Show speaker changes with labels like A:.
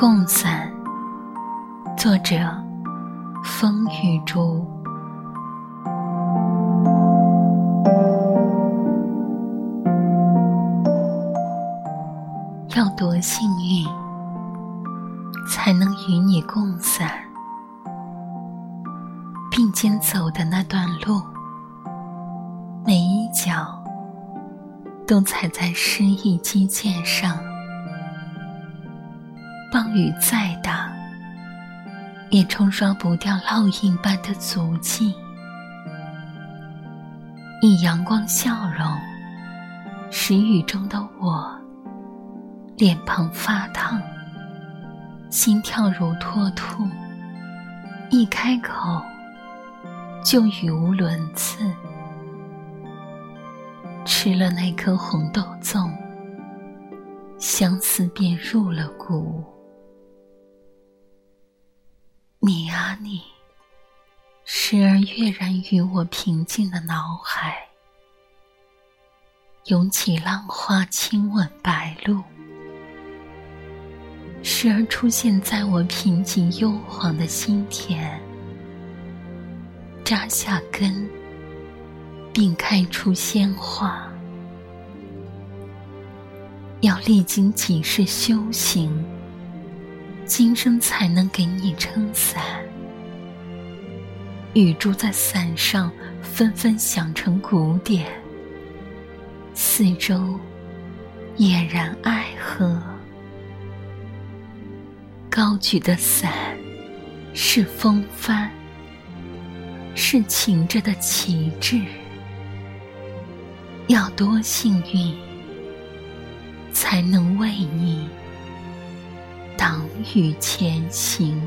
A: 共伞，作者：风雨珠。要多幸运，才能与你共伞，并肩走的那段路，每一脚都踩在诗意基建上。暴雨再大，也冲刷不掉烙印般的足迹。以阳光笑容，使雨中的我脸庞发烫，心跳如脱兔。一开口就语无伦次，吃了那颗红豆粽，相思便入了骨。你啊你，时而跃然于我平静的脑海，涌起浪花亲吻白鹭；时而出现在我平静幽黄的心田，扎下根，并开出鲜花。要历经几世修行。今生才能给你撑伞，雨珠在伞上纷纷响成鼓点，四周俨然爱河。高举的伞是风帆，是擎着的旗帜。要多幸运，才能为你。挡雨前行。